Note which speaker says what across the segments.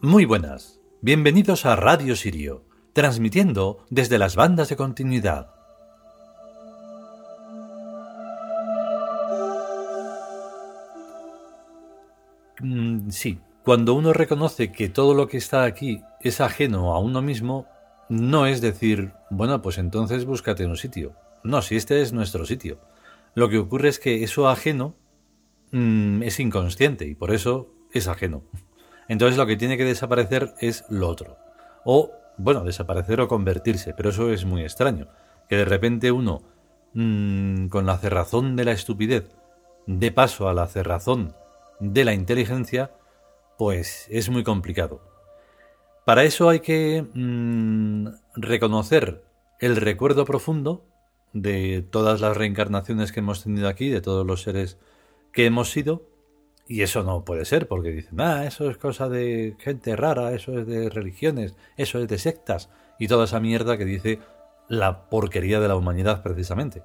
Speaker 1: Muy buenas, bienvenidos a Radio Sirio, transmitiendo desde las bandas de continuidad. Mm, sí, cuando uno reconoce que todo lo que está aquí es ajeno a uno mismo, no es decir, bueno, pues entonces búscate un sitio. No, si este es nuestro sitio. Lo que ocurre es que eso ajeno mm, es inconsciente y por eso es ajeno. Entonces lo que tiene que desaparecer es lo otro. O, bueno, desaparecer o convertirse, pero eso es muy extraño. Que de repente uno, mm, con la cerrazón de la estupidez, dé paso a la cerrazón de la inteligencia, pues es muy complicado. Para eso hay que mm, reconocer el recuerdo profundo de todas las reencarnaciones que hemos tenido aquí, de todos los seres que hemos sido, y eso no puede ser, porque dicen, ah, eso es cosa de gente rara, eso es de religiones, eso es de sectas, y toda esa mierda que dice la porquería de la humanidad precisamente.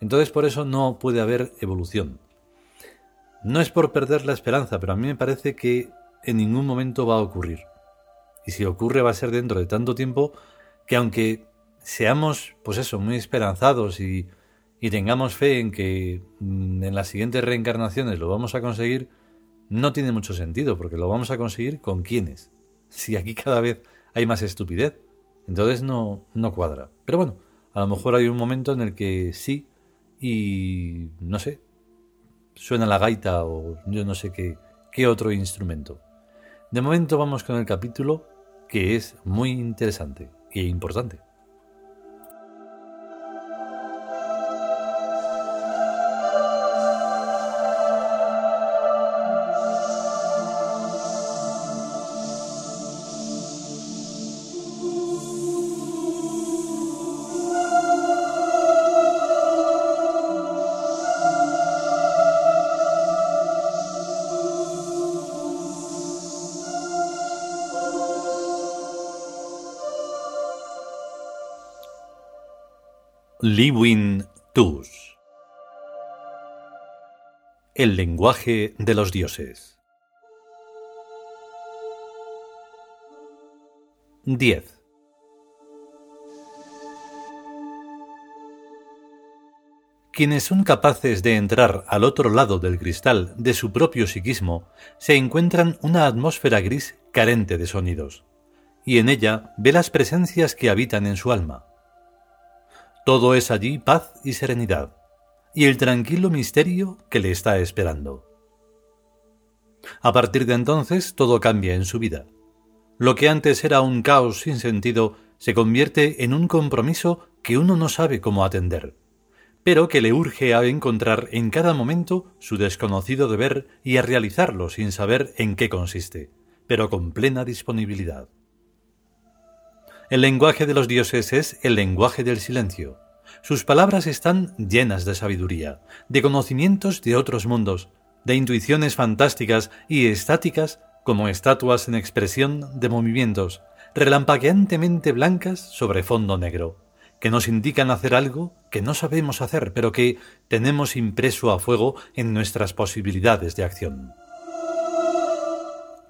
Speaker 1: Entonces por eso no puede haber evolución. No es por perder la esperanza, pero a mí me parece que en ningún momento va a ocurrir. Y si ocurre va a ser dentro de tanto tiempo que aunque seamos, pues eso, muy esperanzados y, y tengamos fe en que mm, en las siguientes reencarnaciones lo vamos a conseguir, no tiene mucho sentido, porque lo vamos a conseguir con quiénes. Si aquí cada vez hay más estupidez, entonces no, no cuadra. Pero bueno, a lo mejor hay un momento en el que sí y no sé, suena la gaita o yo no sé qué, qué otro instrumento. De momento vamos con el capítulo que es muy interesante e importante. Liwin Tus. El lenguaje de los dioses. 10. Quienes son capaces de entrar al otro lado del cristal de su propio psiquismo se encuentran una atmósfera gris carente de sonidos, y en ella ve las presencias que habitan en su alma todo es allí paz y serenidad, y el tranquilo misterio que le está esperando. A partir de entonces todo cambia en su vida. Lo que antes era un caos sin sentido se convierte en un compromiso que uno no sabe cómo atender, pero que le urge a encontrar en cada momento su desconocido deber y a realizarlo sin saber en qué consiste, pero con plena disponibilidad. El lenguaje de los dioses es el lenguaje del silencio. Sus palabras están llenas de sabiduría, de conocimientos de otros mundos, de intuiciones fantásticas y estáticas como estatuas en expresión de movimientos, relampagueantemente blancas sobre fondo negro, que nos indican hacer algo que no sabemos hacer, pero que tenemos impreso a fuego en nuestras posibilidades de acción.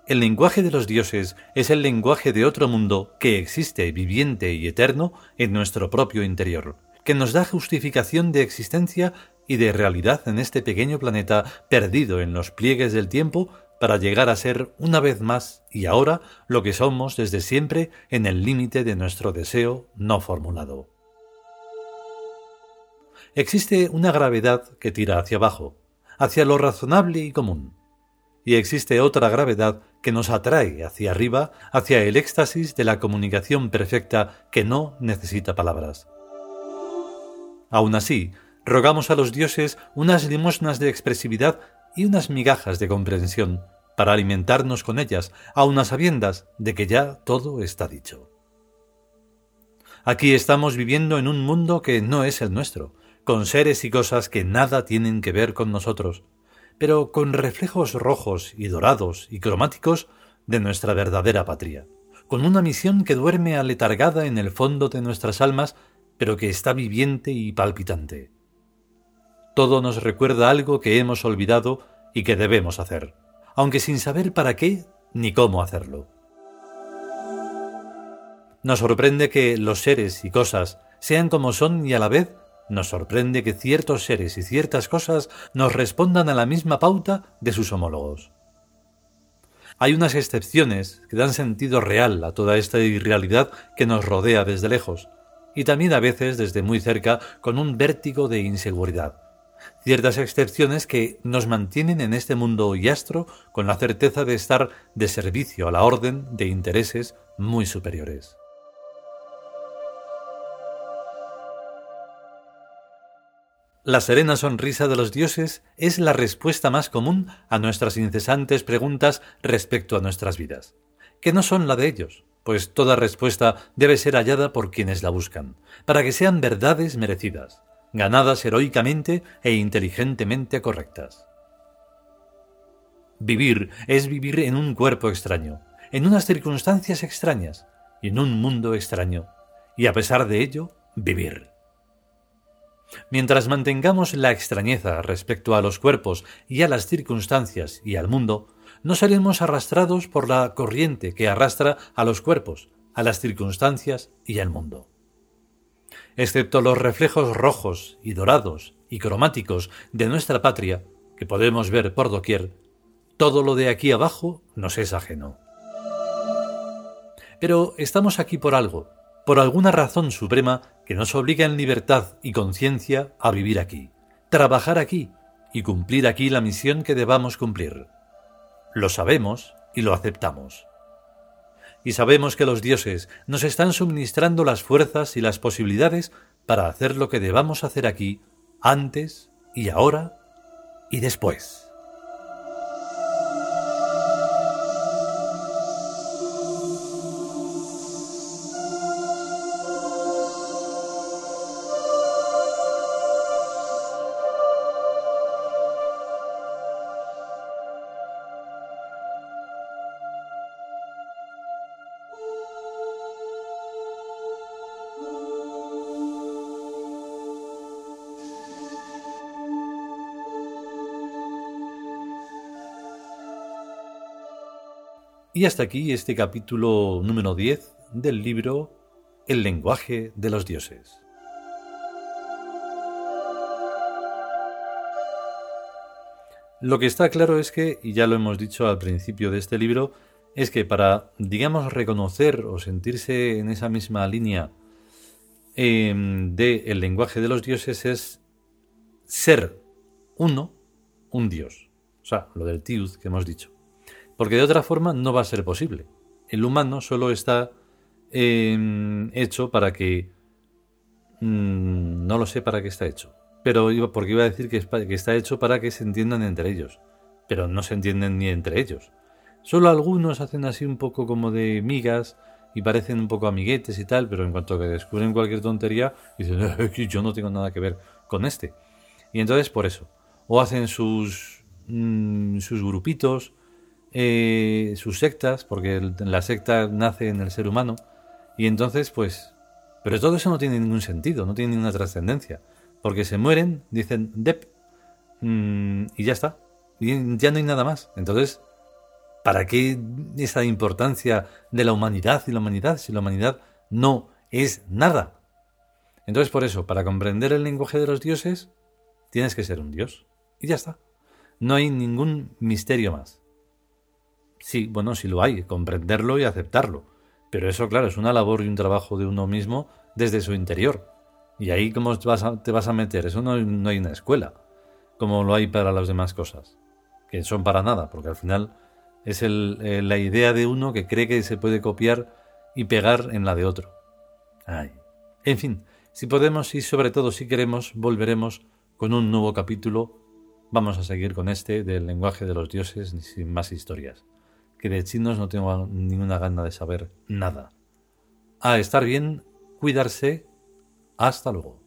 Speaker 1: El lenguaje de los dioses es el lenguaje de otro mundo que existe viviente y eterno en nuestro propio interior, que nos da justificación de existencia y de realidad en este pequeño planeta perdido en los pliegues del tiempo para llegar a ser una vez más y ahora lo que somos desde siempre en el límite de nuestro deseo no formulado. Existe una gravedad que tira hacia abajo, hacia lo razonable y común, y existe otra gravedad que nos atrae hacia arriba, hacia el éxtasis de la comunicación perfecta que no necesita palabras. Aún así, rogamos a los dioses unas limosnas de expresividad y unas migajas de comprensión, para alimentarnos con ellas, aun a sabiendas de que ya todo está dicho. Aquí estamos viviendo en un mundo que no es el nuestro, con seres y cosas que nada tienen que ver con nosotros, pero con reflejos rojos y dorados y cromáticos de nuestra verdadera patria, con una misión que duerme aletargada en el fondo de nuestras almas, pero que está viviente y palpitante. Todo nos recuerda algo que hemos olvidado y que debemos hacer, aunque sin saber para qué ni cómo hacerlo. Nos sorprende que los seres y cosas sean como son y a la vez nos sorprende que ciertos seres y ciertas cosas nos respondan a la misma pauta de sus homólogos. Hay unas excepciones que dan sentido real a toda esta irrealidad que nos rodea desde lejos, y también a veces desde muy cerca con un vértigo de inseguridad. Ciertas excepciones que nos mantienen en este mundo yastro con la certeza de estar de servicio a la orden de intereses muy superiores. La serena sonrisa de los dioses es la respuesta más común a nuestras incesantes preguntas respecto a nuestras vidas, que no son la de ellos, pues toda respuesta debe ser hallada por quienes la buscan, para que sean verdades merecidas, ganadas heroicamente e inteligentemente correctas. Vivir es vivir en un cuerpo extraño, en unas circunstancias extrañas y en un mundo extraño, y a pesar de ello, vivir. Mientras mantengamos la extrañeza respecto a los cuerpos y a las circunstancias y al mundo, no seremos arrastrados por la corriente que arrastra a los cuerpos, a las circunstancias y al mundo. Excepto los reflejos rojos y dorados y cromáticos de nuestra patria, que podemos ver por doquier, todo lo de aquí abajo nos es ajeno. Pero estamos aquí por algo, por alguna razón suprema que nos obliga en libertad y conciencia a vivir aquí, trabajar aquí y cumplir aquí la misión que debamos cumplir. Lo sabemos y lo aceptamos. Y sabemos que los dioses nos están suministrando las fuerzas y las posibilidades para hacer lo que debamos hacer aquí, antes y ahora y después. Y hasta aquí este capítulo número 10 del libro El lenguaje de los dioses. Lo que está claro es que, y ya lo hemos dicho al principio de este libro, es que para, digamos, reconocer o sentirse en esa misma línea eh, del lenguaje de los dioses es ser uno, un dios. O sea, lo del tiud que hemos dicho porque de otra forma no va a ser posible. El humano solo está em, hecho para que... Mm, no lo sé para qué está hecho, pero porque iba a decir que, está hecho para que se entiendan entre ellos, pero no se entienden ni entre ellos. Solo algunos hacen así un poco como de migas y parecen un poco amiguetes y tal, pero en cuanto que descubren cualquier tontería, dicen, yo no tengo nada que ver con este. Y entonces por eso, o hacen sus, mm, sus grupitos, eh, sus sectas, porque la secta nace en el ser humano, y entonces, pues, pero todo eso no tiene ningún sentido, no tiene ninguna trascendencia, porque se mueren, dicen Dep, mm, y ya está, y ya no hay nada más. Entonces, ¿para qué esa importancia de la humanidad y la humanidad si la humanidad no es nada? Entonces, por eso, para comprender el lenguaje de los dioses, tienes que ser un dios, y ya está. No hay ningún misterio más. Sí, bueno, sí lo hay, comprenderlo y aceptarlo. Pero eso, claro, es una labor y un trabajo de uno mismo desde su interior. Y ahí, ¿cómo te vas a, meter? Eso no, no hay una escuela, como lo hay para las demás cosas, que son para nada, porque al final es el, eh, la idea de uno que cree que se puede copiar y pegar en la de otro. Ay. En fin, si podemos y sobre todo si queremos, volveremos con un nuevo capítulo. Vamos a seguir con este del lenguaje de los dioses sin más historias que de chinos no tengo ninguna gana de saber nada. A estar bien, cuidarse. Hasta luego.